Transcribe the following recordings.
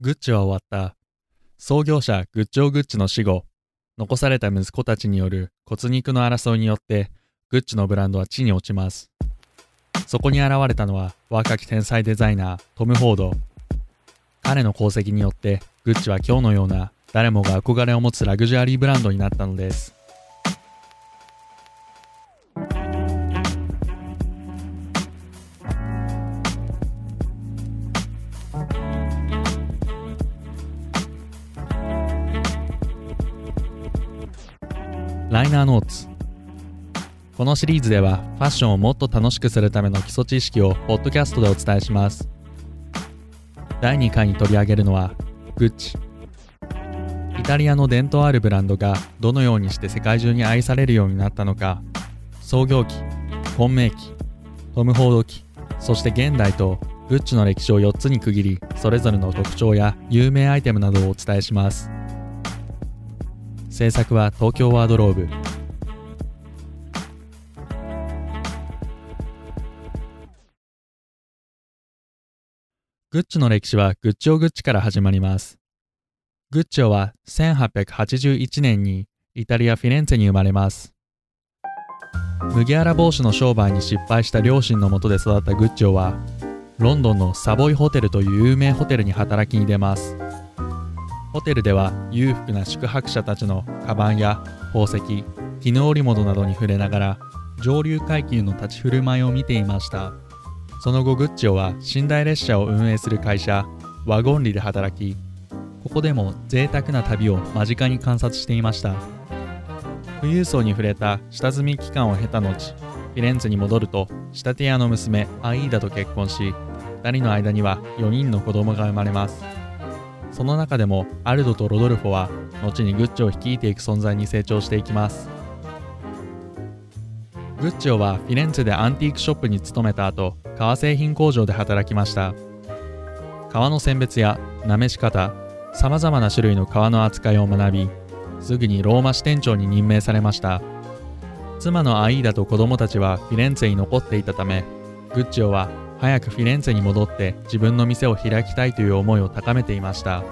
グッチは終わった。創業者グッチオ・グッチの死後、残された息子たちによる骨肉の争いによって、グッチのブランドは地に落ちます。そこに現れたのは若き天才デザイナートム・フォード。彼の功績によって、グッチは今日のような誰もが憧れを持つラグジュアリーブランドになったのです。ライナーノーツ。このシリーズではファッションをもっと楽しくするための基礎知識をポッドキャストでお伝えします。第2回に取り上げるのはグッチ。イタリアの伝統あるブランドがどのようにして世界中に愛されるようになったのか。創業期本命期トム・フォード期そして現代とグッチの歴史を4つに区切りそれぞれの特徴や有名アイテムなどをお伝えします。制作は東京ワードローブ。グッチの歴史はグッチオ・グッチから始まります。グッチオは1881年にイタリア・フィレンツェに生まれます。麦わら帽子の商売に失敗した両親のもとで育ったグッチオはロンドンのサボイホテルという有名ホテルに働きに出ます。ホテルでは裕福な宿泊者たちのカバンや宝石絹織物などに触れながら上流階級の立ち振る舞いを見ていました。その後グッチオは寝台列車を運営する会社ワゴンリで働きここでも贅沢な旅を間近に観察していました。富裕層に触れた下積み期間を経た後フィレンツェに戻ると仕立て屋の娘アイーダと結婚し2人の間には4人の子供が生まれます。その中でもアルドとロドルフォは後にグッチを率いていく存在に成長していきます。グッチオはフィレンツェでアンティークショップに勤めた後革製品工場で働きました。革の選別やなめし方さまざまな種類の革の扱いを学びすぐにローマ支店長に任命されました。妻のアイーダと子供たちはフィレンツェに残っていたためグッチオは早くフィレンツェに戻って自分の店を開きたいという思いを高めていました。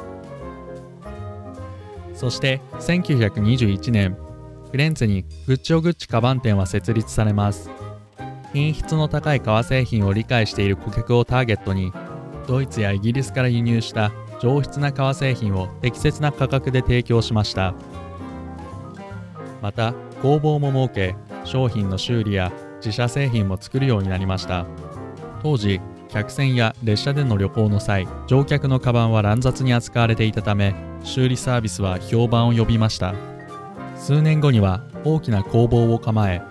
そして1921年フィレンツェにグッチオグッチカバン店は設立されます。品質の高い革製品を理解している顧客をターゲットにドイツやイギリスから輸入した上質な革製品を適切な価格で提供しました。また工房も設け商品の修理や自社製品も作るようになりました。当時客船や列車での旅行の際乗客のカバンは乱雑に扱われていたため修理サービスは評判を呼びました。数年後には大きな工房を構え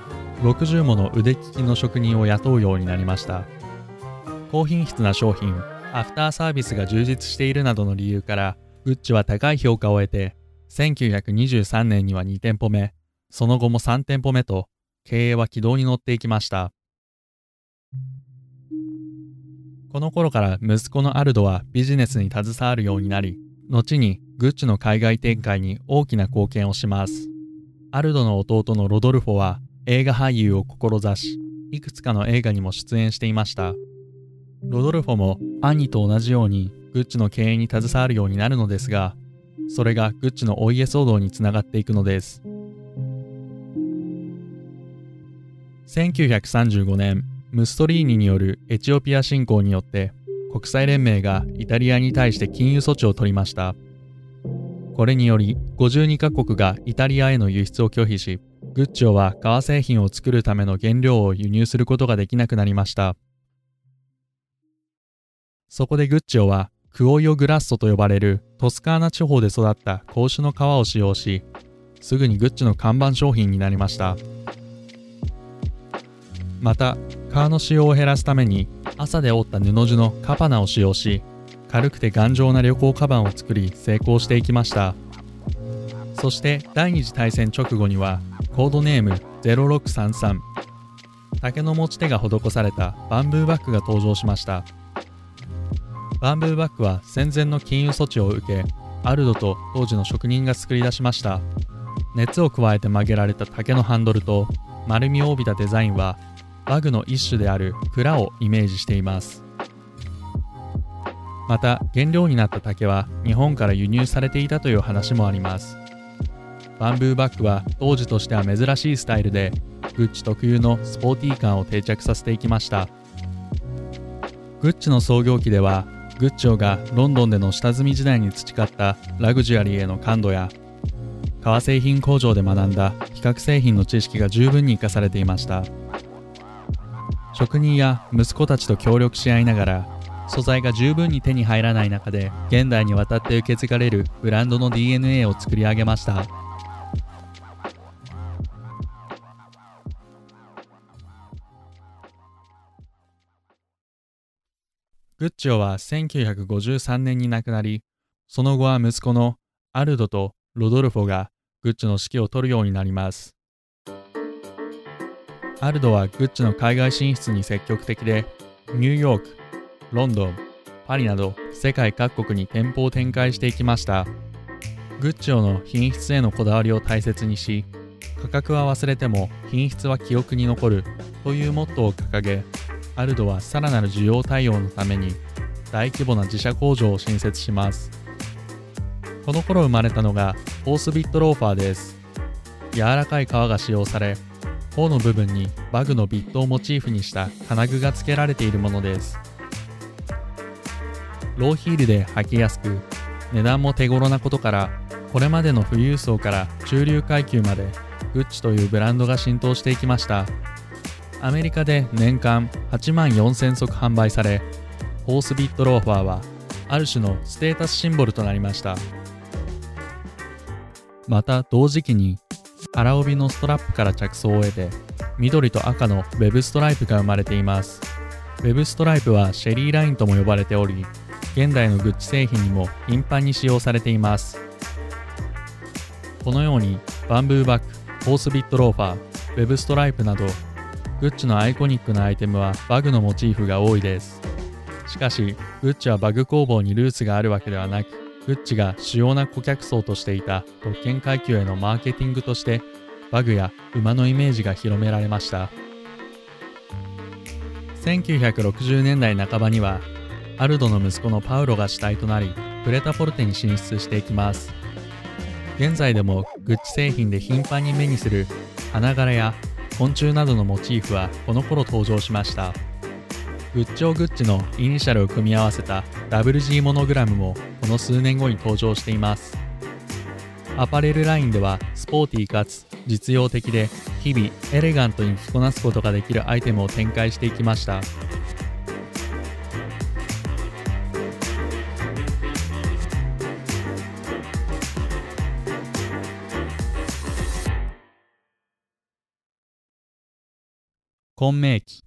60もの腕利きの職人を雇うようになりました。高品質な商品アフターサービスが充実しているなどの理由からグッチは高い評価を得て1923年には2店舗目その後も3店舗目と経営は軌道に乗っていきました。この頃から息子のアルドはビジネスに携わるようになり後にグッチの海外展開に大きな貢献をします。アルドの弟のロドルフォは映画俳優を志しいくつかの映画にも出演していました。ロドルフォも兄と同じようにグッチの経営に携わるようになるのですがそれがグッチのお家騒動につながっていくのです。1935年ムストリーニによるエチオピア侵攻によって国際連盟がイタリアに対して禁輸措置を取りました。これにより52カ国がイタリアへの輸出を拒否しグッチオは革製品を作るための原料を輸入することができなくなりました。そこでグッチオはクオイオグラッソと呼ばれるトスカーナ地方で育った格子の革を使用しすぐにグッチの看板商品になりました。また革の使用を減らすために朝で織った布地のカパナを使用し軽くて頑丈な旅行カバンを作り成功していきました。そして第二次大戦直後にはコードネーム0633竹の持ち手が施されたバンブーバッグが登場しました。バンブーバッグは戦前の禁輸措置を受けアルドと当時の職人が作り出しました。熱を加えて曲げられた竹のハンドルと丸みを帯びたデザインはバグの一種である蔵をイメージしています。また原料になった竹は日本から輸入されていたという話もあります。バンブーバッグは当時としては珍しいスタイルでグッチ特有のスポーティー感を定着させていきました。グッチの創業期ではグッチョがロンドンでの下積み時代に培ったラグジュアリーへの感度や革製品工場で学んだ比較製品の知識が十分に生かされていました。職人や息子たちと協力し合いながら素材が十分に手に入らない中で現代にわたって受け継がれるブランドの DNA を作り上げました。グッチオは1953年に亡くなりその後は息子のアルドとロドルフォがグッチの指揮を執るようになります。アルドはグッチの海外進出に積極的でニューヨークロンドン、パリなど世界各国に店舗を展開していきました。グッチョの品質へのこだわりを大切にし、価格は忘れても品質は記憶に残るというモットーを掲げ、アルドはさらなる需要対応のために大規模な自社工場を新設します。この頃生まれたのがホースビットローファーです。柔らかい革が使用され、頬の部分にバグのビットをモチーフにした金具が付けられているものです。ローヒールで履きやすく値段も手頃なことからこれまでの富裕層から中流階級までグッチというブランドが浸透していきましたアメリカで年間8万4000足販売されホースビットローファーはある種のステータスシンボルとなりましたまた同時期に腹帯のストラップから着想を得て緑と赤のウェブストライプが生まれています。ウェブストライプはシェリーラインとも呼ばれており現代のグッチ製品にも頻繁に使用されています。このようにバンブーバッグホースビットローファーウェブストライプなどグッチのアイコニックなアイテムは馬具のモチーフが多いです。しかしグッチは馬具工房にルーツがあるわけではなくグッチが主要な顧客層としていた特権階級へのマーケティングとして馬具や馬のイメージが広められました。1960年代半ばにはアルドの息子のパオロが主体となりプレタポルテに進出していきます。現在でもグッチ製品で頻繁に目にする花柄や昆虫などのモチーフはこの頃登場しました。グッチョーグッチのイニシャルを組み合わせた WG モノグラムもこの数年後に登場しています。アパレルラインではスポーティーかつ実用的で日々エレガントに着こなすことができるアイテムを展開していきました。混迷期。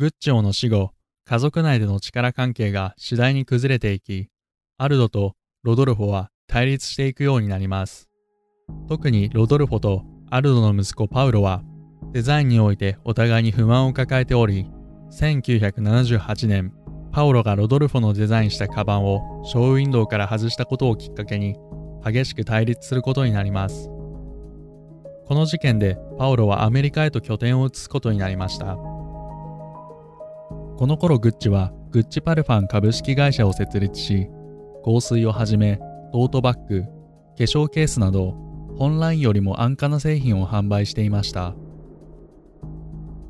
グッチョーの死後家族内での力関係が次第に崩れていきアルドとロドルフォは対立していくようになります。特にロドルフォとアルドの息子パウロはデザインにおいてお互いに不満を抱えており1978年パウロがロドルフォのデザインしたカバンをショーウィンドウから外したことをきっかけに激しく対立することになります。この事件でパオロはアメリカへと拠点を移すことになりました。この頃グッチはグッチパルファン株式会社を設立し香水をはじめトートバッグ化粧ケースなど本来よりも安価な製品を販売していました。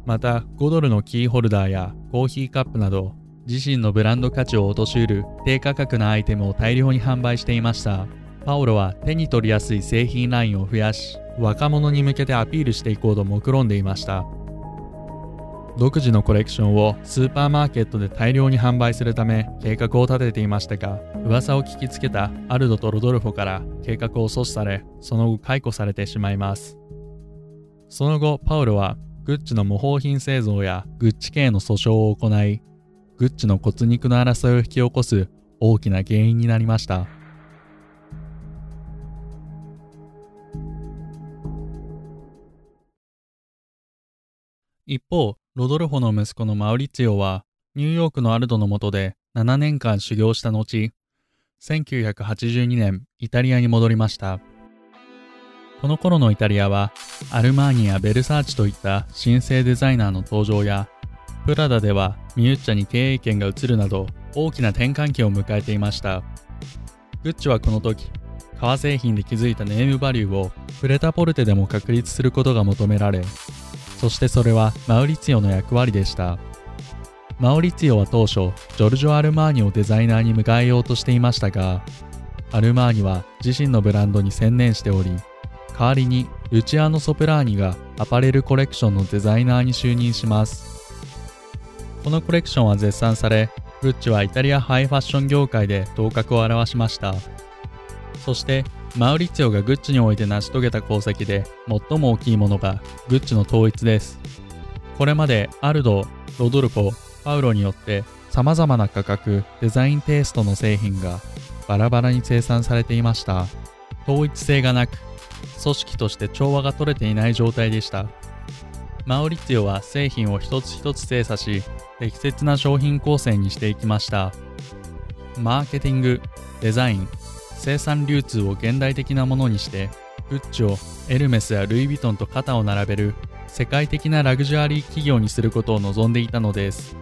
また5ドルのキーホルダーやコーヒーカップなど自身のブランド価値を落としうる低価格なアイテムを大量に販売していました。パオロは手に取りやすい製品ラインを増やし若者に向けてアピールしていこうと目論んでいました。独自のコレクションをスーパーマーケットで大量に販売するため計画を立てていましたが噂を聞きつけたアルドとロドルフォから計画を阻止されその後解雇されてしまいます。その後パオロはグッチの模倣品製造やグッチ家の訴訟を行いグッチの骨肉の争いを引き起こす大きな原因になりました。一方、ロドルフォの息子のマウリツィオは、ニューヨークのアルドの下で7年間修行した後、1982年、イタリアに戻りました。この頃のイタリアは、アルマーニやベルサーチといった新生デザイナーの登場や、プラダではミュッチャに経営権が移るなど、大きな転換期を迎えていましたグッチはこの時革製品で築いたネームバリューをプレタポルテでも確立することが求められそしてそれはマウリツィオの役割でした。マウリツィオは当初ジョルジョ・アルマーニをデザイナーに迎えようとしていましたがアルマーニは自身のブランドに専念しており代わりにルチアーノ・ソプラーニがアパレルコレクションのデザイナーに就任します。このコレクションは絶賛されグッチはイタリアハイファッション業界で頭角を現しました。そしてマウリッツィオがグッチにおいて成し遂げた功績で最も大きいものがグッチの統一です。これまでアルド、ロドルフォ、パオロによって様々な価格、デザインテイストの製品がバラバラに生産されていました。統一性がなく組織として調和が取れていない状態でした。マウリッツィオは製品を一つ一つ精査し適切な商品構成にしていきました。マーケティングデザイン生産流通を現代的なものにしてグッチをエルメスやルイ・ヴィトンと肩を並べる世界的なラグジュアリー企業にすることを望んでいたのです。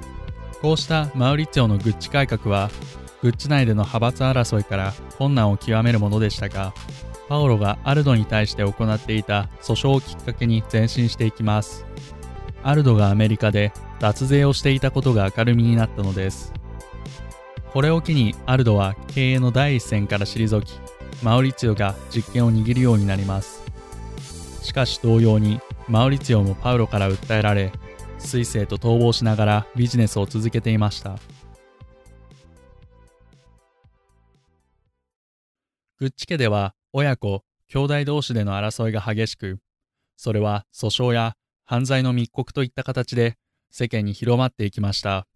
こうしたマウリッツィオのグッチ改革はグッチ内での派閥争いから困難を極めるものでしたがパオロがアルドに対して行っていた訴訟をきっかけに前進していきます。アルドがアメリカで脱税をしていたことが明るみになったのです。これを機にアルドは経営の第一線から退きマウリツィオが実権を握るようになりますしかし同様にマウリツィオもパウロから訴えられスイスへと逃亡しながらビジネスを続けていましたグッチ家では親子、兄弟同士での争いが激しく、それは訴訟や犯罪の密告といった形で世間に広まっていきました。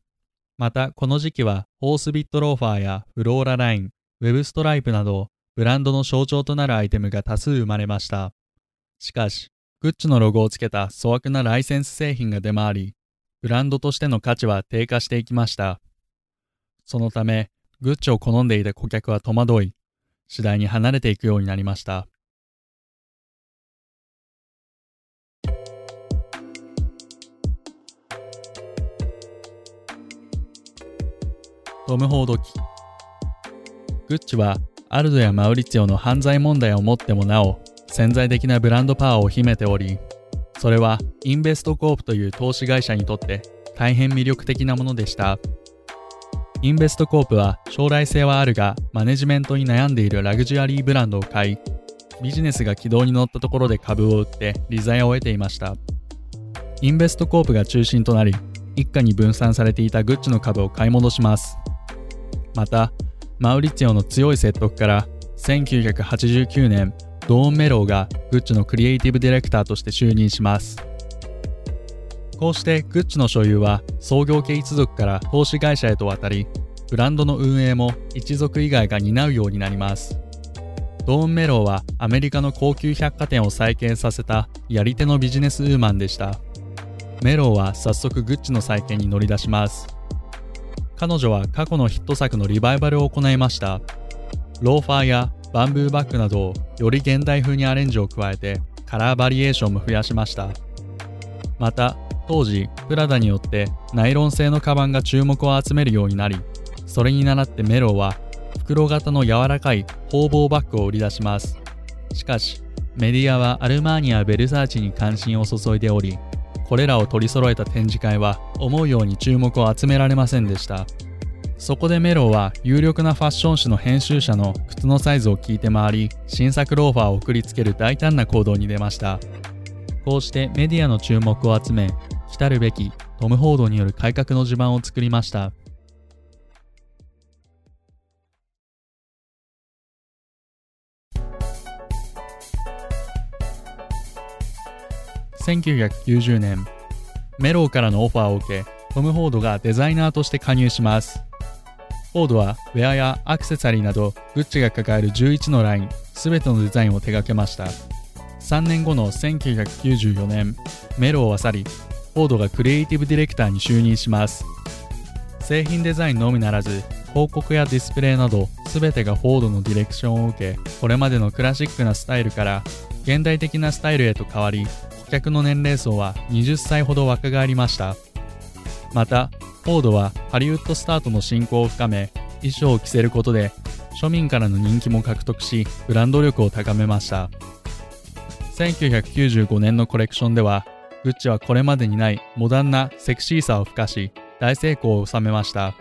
また、この時期はホースビットローファーやフローラライン、ウェブストライプなど、ブランドの象徴となるアイテムが多数生まれました。しかし、グッチのロゴをつけた粗悪なライセンス製品が出回り、ブランドとしての価値は低下していきました。そのため、グッチを好んでいた顧客は戸惑い、次第に離れていくようになりました。トム・ホード期グッチはアルドやマウリツィオの犯罪問題をもってもなお潜在的なブランドパワーを秘めておりそれはインベストコープという投資会社にとって大変魅力的なものでした。インベストコープは将来性はあるがマネジメントに悩んでいるラグジュアリーブランドを買いビジネスが軌道に乗ったところで株を売って利ザヤを得ていました。インベストコープが中心となり一家に分散されていたグッチの株を買い戻します。またマウリッツィオの強い説得から1989年ドーン・メローがグッチのクリエイティブディレクターとして就任します。こうしてグッチの所有は創業家一族から投資会社へと渡りブランドの運営も一族以外が担うようになります。ドーン・メローはアメリカの高級百貨店を再建させたやり手のビジネスウーマンでした。メローは早速グッチの再建に乗り出します。彼女は過去のヒット作のリバイバルを行いました。ローファーやバンブーバッグなどをより現代風にアレンジを加えてカラーバリエーションも増やしました。また当時プラダによってナイロン製のカバンが注目を集めるようになりそれに倣ってメローは袋型の柔らかい方々バッグを売り出します。しかしメディアはアルマーニやベルサーチに関心を注いでおりこれらを取り揃えた展示会は思うように注目を集められませんでした。そこでメロは有力なファッション誌の編集者の靴のサイズを聞いて回り新作ローファーを送りつける大胆な行動に出ました。こうしてメディアの注目を集め来るべきトム・ホードによる改革の地盤を作りました。1990年メローからのオファーを受けトム・ホードがデザイナーとして加入します。フォードはウェアやアクセサリーなどグッチが抱える11のライン全てのデザインを手掛けました。3年後の1994年メローは去りフォードがクリエイティブディレクターに就任します。製品デザインのみならず広告やディスプレイなど全てがフォードのディレクションを受けこれまでのクラシックなスタイルから現代的なスタイルへと変わり顧客の年齢層は20歳ほど若返りました。またフォードはハリウッドスターとの親交を深め衣装を着せることで庶民からの人気も獲得しブランド力を高めました。1995年のコレクションではグッチはこれまでにないモダンなセクシーさを付加し大成功を収めました。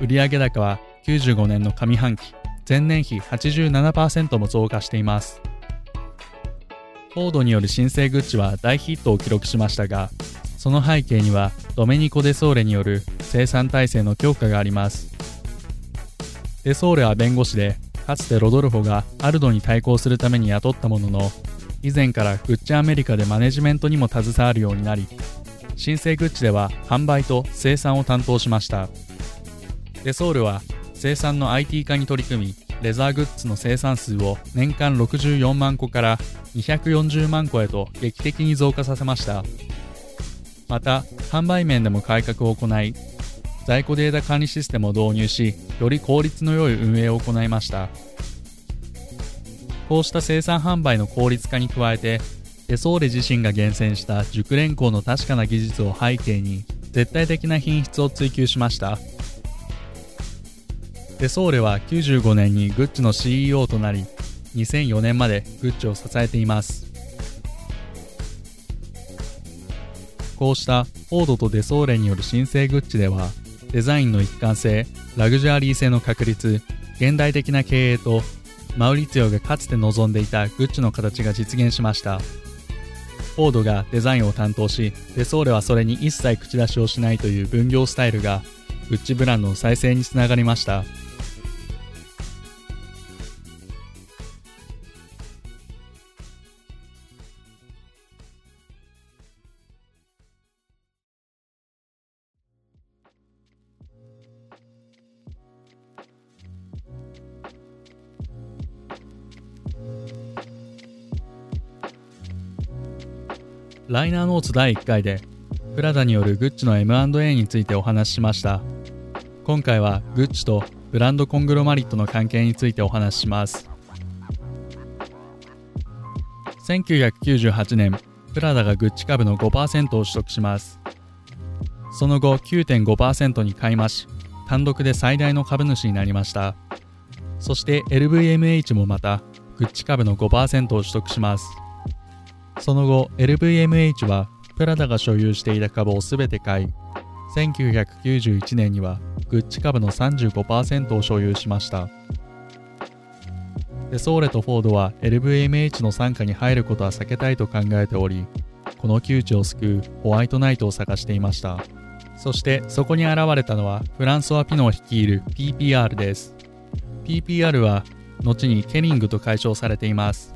売上高は95年の上半期前年比87%も増加しています。フォードによる新生グッチは大ヒットを記録しましたがその背景にはドメニコ・デソーレによる生産体制の強化があります。デソーレは弁護士でかつてロドルフォがアルドに対抗するために雇ったものの以前からグッチアメリカでマネジメントにも携わるようになり新生グッチでは販売と生産を担当しました。デソールは生産の IT 化に取り組みレザーグッズの生産数を年間64万個から240万個へと劇的に増加させました。また販売面でも改革を行い在庫データ管理システムを導入しより効率の良い運営を行いました。こうした生産販売の効率化に加えてデソーレ自身が厳選した熟練工の確かな技術を背景に絶対的な品質を追求しました。デソーレは95年にグッチの CEO となり2004年までグッチを支えています。こうしたフォードとデソーレによる新生グッチではデザインの一貫性ラグジュアリー性の確立現代的な経営とマウリツィオがかつて望んでいたグッチの形が実現しました。フォードがデザインを担当しデソーレはそれに一切口出しをしないという分業スタイルがグッチブランドの再生につながりました。ライナーノーツ第1回でプラダによるグッチの M&A についてお話ししました。今回はグッチとブランドコングロマリットの関係についてお話しします。1998年プラダがグッチ株の5%を取得します。その後9.5%に買い増し単独で最大の株主になりました。そして LVMH もまたグッチ株の5%を取得します。その後 LVMH はプラダが所有していた株を全て買い1991年にはグッチ株の35%を所有しました。デソーレとフォードは LVMH の傘下に入ることは避けたいと考えておりこの窮地を救うホワイトナイトを探していました。そしてそこに現れたのはフランソワ・ピノを率いる PPR です。PPR は後にケリングと解消されています。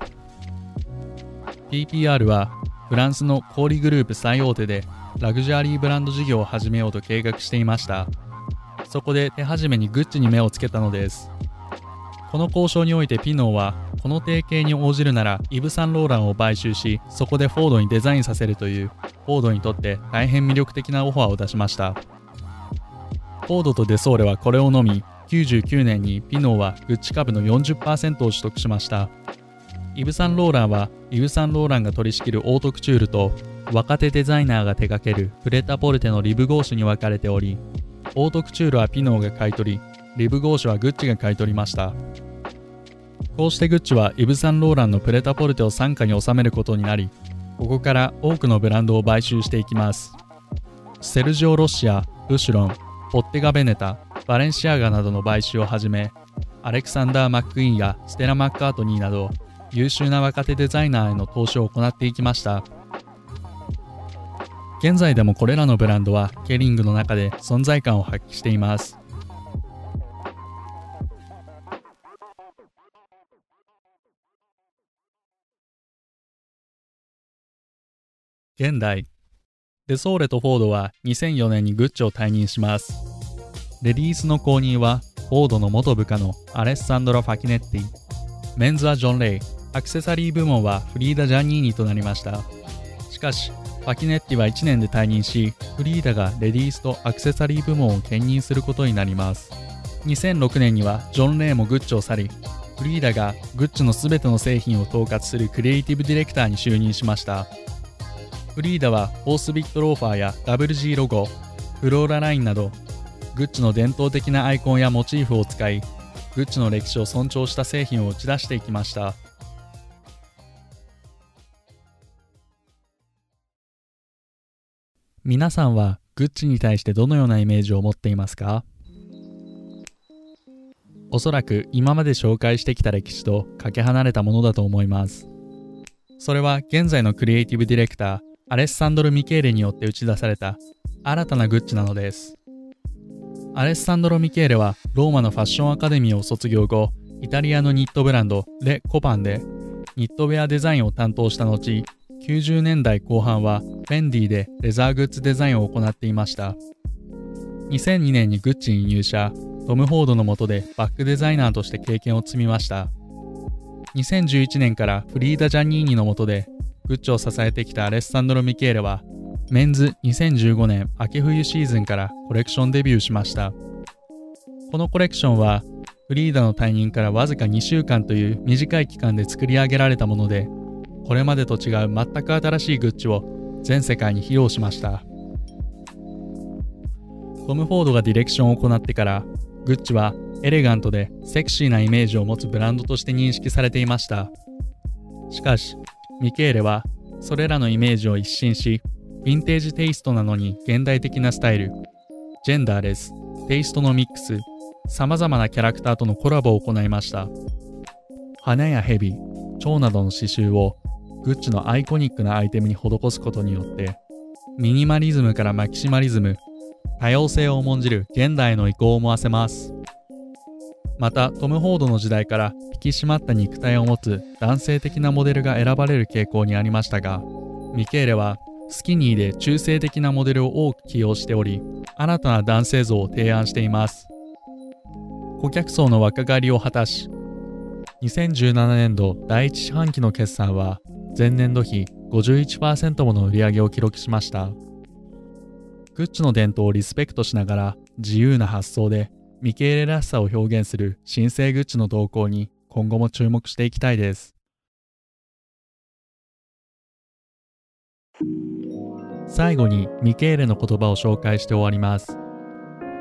PPR はフランスの小売グループ最大手でラグジュアリーブランド事業を始めようと計画していました。そこで手始めにグッチに目をつけたのです。この交渉においてピノーはこの提携に応じるならイブ・サンローランを買収しそこでフォードにデザインさせるというフォードにとって大変魅力的なオファーを出しました。フォードとデソーレはこれを飲み99年にピノーはグッチ株の40%を取得しました。イブ・サンローランはイブ・サンローランが取り仕切るオートクチュールと若手デザイナーが手掛けるプレタポルテのリブゴーシュに分かれておりオートクチュールはピノーが買い取りリブゴーシュはグッチが買い取りました。こうしてグッチはイブ・サンローランのプレタポルテを傘下に収めることになりここから多くのブランドを買収していきます。セルジオ・ロシア、ブシュロン、ポッテガ・ベネタ、バレンシアガなどの買収をはじめアレクサンダー・マックイーンやステラ・マッカートニーなど優秀な若手デザイナーへの投資を行っていきました。現在でもこれらのブランドはケリングの中で存在感を発揮しています。現代。デソーレとフォードは2004年にグッチを退任します。レディースの後任はフォードの元部下のアレッサンドラ・ファキネッティ。メンズはジョン・レイ。アクセサリー部門はフリーダ・ジャニーニとなりました。しかしファキネッティは1年で退任しフリーダがレディースとアクセサリー部門を兼任することになります。2006年にはジョン・レイもグッチを去りフリーダがグッチの全ての製品を統括するクリエイティブディレクターに就任しました。フリーダはホースビットローファーや WG ロゴフローララインなどグッチの伝統的なアイコンやモチーフを使いグッチの歴史を尊重した製品を打ち出していきました。皆さんはグッチに対してどのようなイメージを持っていますか？おそらく今まで紹介してきた歴史とかけ離れたものだと思います。それは現在のクリエイティブディレクターアレッサンドロ・ミケーレによって打ち出された新たなグッチなのです。アレッサンドロ・ミケーレはローマのファッションアカデミーを卒業後イタリアのニットブランドレ・コパンでニットウェアデザインを担当した後90年代後半はフェンディでレザーグッズデザインを行っていました。2002年にグッチに入社トム・フォードの下でバックデザイナーとして経験を積みました。2011年からフリーダ・ジャニーニの下でグッチを支えてきたアレッサンドロ・ミケーレはメンズ2015年秋冬シーズンからコレクションデビューしました。このコレクションはフリーダの退任からわずか2週間という短い期間で作り上げられたものでこれまでと違う全く新しいグッチを全世界に披露しました。トム・フォードがディレクションを行ってからグッチはエレガントでセクシーなイメージを持つブランドとして認識されていました。しかしミケーレはそれらのイメージを一新しヴィンテージテイストなのに現代的なスタイルジェンダーレステイストのミックス様々なキャラクターとのコラボを行いました。花や蛇蝶などの刺繍をグッチのアイコニックなアイテムに施すことによってミニマリズムからマキシマリズム多様性を重んじる現代の意向を思わせます。またトム・フォードの時代から引き締まった肉体を持つ男性的なモデルが選ばれる傾向にありましたがミケーレはスキニーで中性的なモデルを多く起用しており新たな男性像を提案しています。顧客層の若返りを果たし2017年度第1四半期の決算は前年度比51%もの売り上げを記録しました。グッチの伝統をリスペクトしながら自由な発想でミケーレらしさを表現する新生グッチの動向に今後も注目していきたいです。最後にミケーレの言葉を紹介して終わります。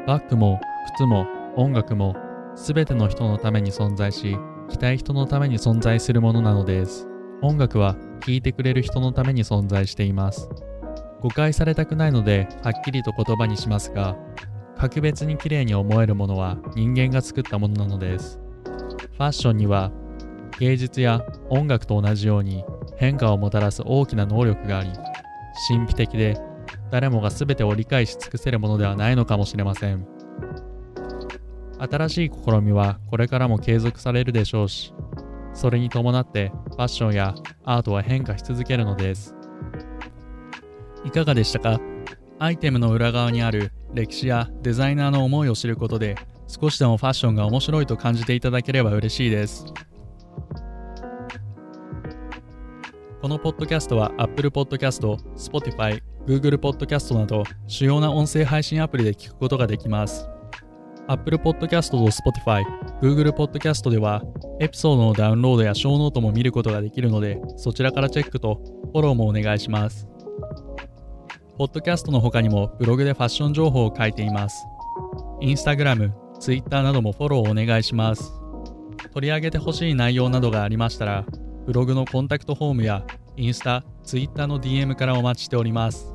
バッグも靴も音楽も全ての人のために存在し、着たい人のために存在するものなのです。音楽は聴いてくれる人のために存在しています。誤解されたくないのではっきりと言葉にしますが、格別に綺麗に思えるものは人間が作ったものなのです。ファッションには芸術や音楽と同じように変化をもたらす大きな能力があり、神秘的で誰もが全てを理解し尽くせるものではないのかもしれません。新しい試みはこれからも継続されるでしょうし、それに伴ってファッションやアートは変化し続けるのです。いかがでしたか？アイテムの裏側にある歴史やデザイナーの思いを知ることで少しでもファッションが面白いと感じていただければ嬉しいです。このポッドキャストは Apple Podcast、Spotify、Google Podcast など主要な音声配信アプリで聞くことができます。Apple Podcast と Spotify、Google Podcast では、エピソードのダウンロードやショーノートも見ることができるので、そちらからチェックとフォローもお願いします。ポッドキャストの他にもブログでファッション情報を書いています。Instagram、Twitter などもフォローお願いします。取り上げてほしい内容などがありましたら、ブログのコンタクトフォームやインスタ、Twitter の DM からお待ちしております。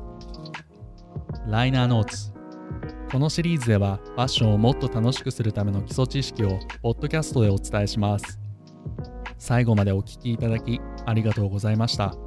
ライナーノーツこのシリーズではファッションをもっと楽しくするための基礎知識をポッドキャストでお伝えします。最後までお聴きいただきありがとうございました。